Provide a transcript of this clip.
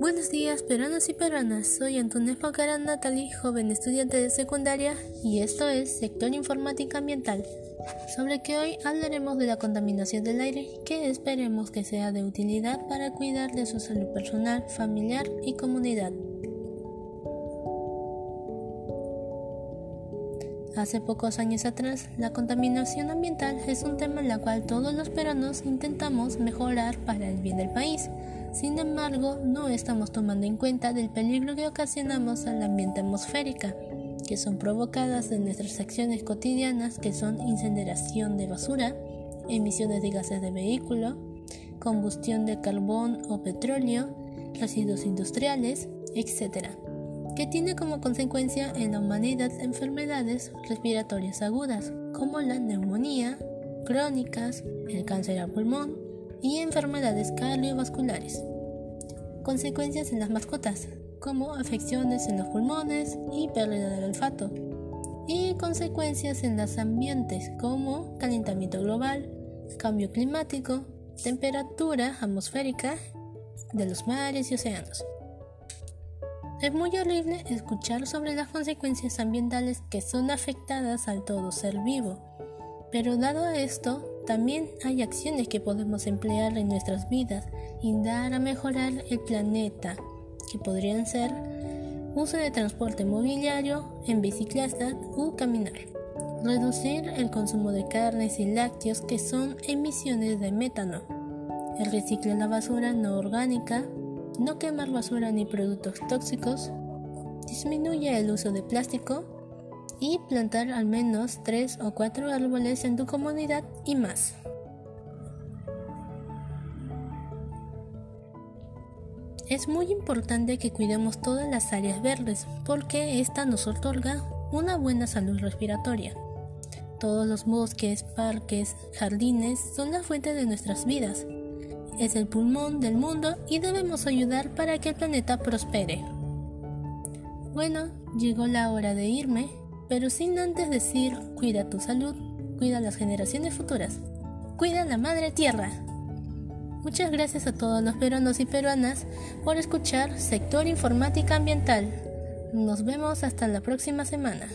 Buenos días, peruanos y peruanas. Soy Antonio Focaran Natalie, joven estudiante de secundaria, y esto es Sector Informática Ambiental, sobre que hoy hablaremos de la contaminación del aire, que esperemos que sea de utilidad para cuidar de su salud personal, familiar y comunidad. Hace pocos años atrás, la contaminación ambiental es un tema en el cual todos los peruanos intentamos mejorar para el bien del país. Sin embargo, no estamos tomando en cuenta del peligro que ocasionamos al ambiente atmosférica, que son provocadas de nuestras acciones cotidianas, que son incineración de basura, emisiones de gases de vehículo, combustión de carbón o petróleo, residuos industriales, etc que tiene como consecuencia en la humanidad enfermedades respiratorias agudas, como la neumonía, crónicas, el cáncer al pulmón y enfermedades cardiovasculares. Consecuencias en las mascotas, como afecciones en los pulmones y pérdida del olfato. Y consecuencias en los ambientes, como calentamiento global, cambio climático, temperatura atmosférica de los mares y océanos. Es muy horrible escuchar sobre las consecuencias ambientales que son afectadas al todo ser vivo, pero dado esto, también hay acciones que podemos emplear en nuestras vidas y dar a mejorar el planeta, que podrían ser uso de transporte mobiliario en bicicleta u caminar, reducir el consumo de carnes y lácteos que son emisiones de metano, el reciclo de la basura no orgánica, no quemar basura ni productos tóxicos, disminuye el uso de plástico y plantar al menos 3 o 4 árboles en tu comunidad y más. Es muy importante que cuidemos todas las áreas verdes porque esta nos otorga una buena salud respiratoria. Todos los bosques, parques, jardines son la fuente de nuestras vidas es el pulmón del mundo y debemos ayudar para que el planeta prospere. Bueno, llegó la hora de irme, pero sin antes decir cuida tu salud, cuida las generaciones futuras, cuida la madre tierra. Muchas gracias a todos los peruanos y peruanas por escuchar Sector Informática Ambiental. Nos vemos hasta la próxima semana.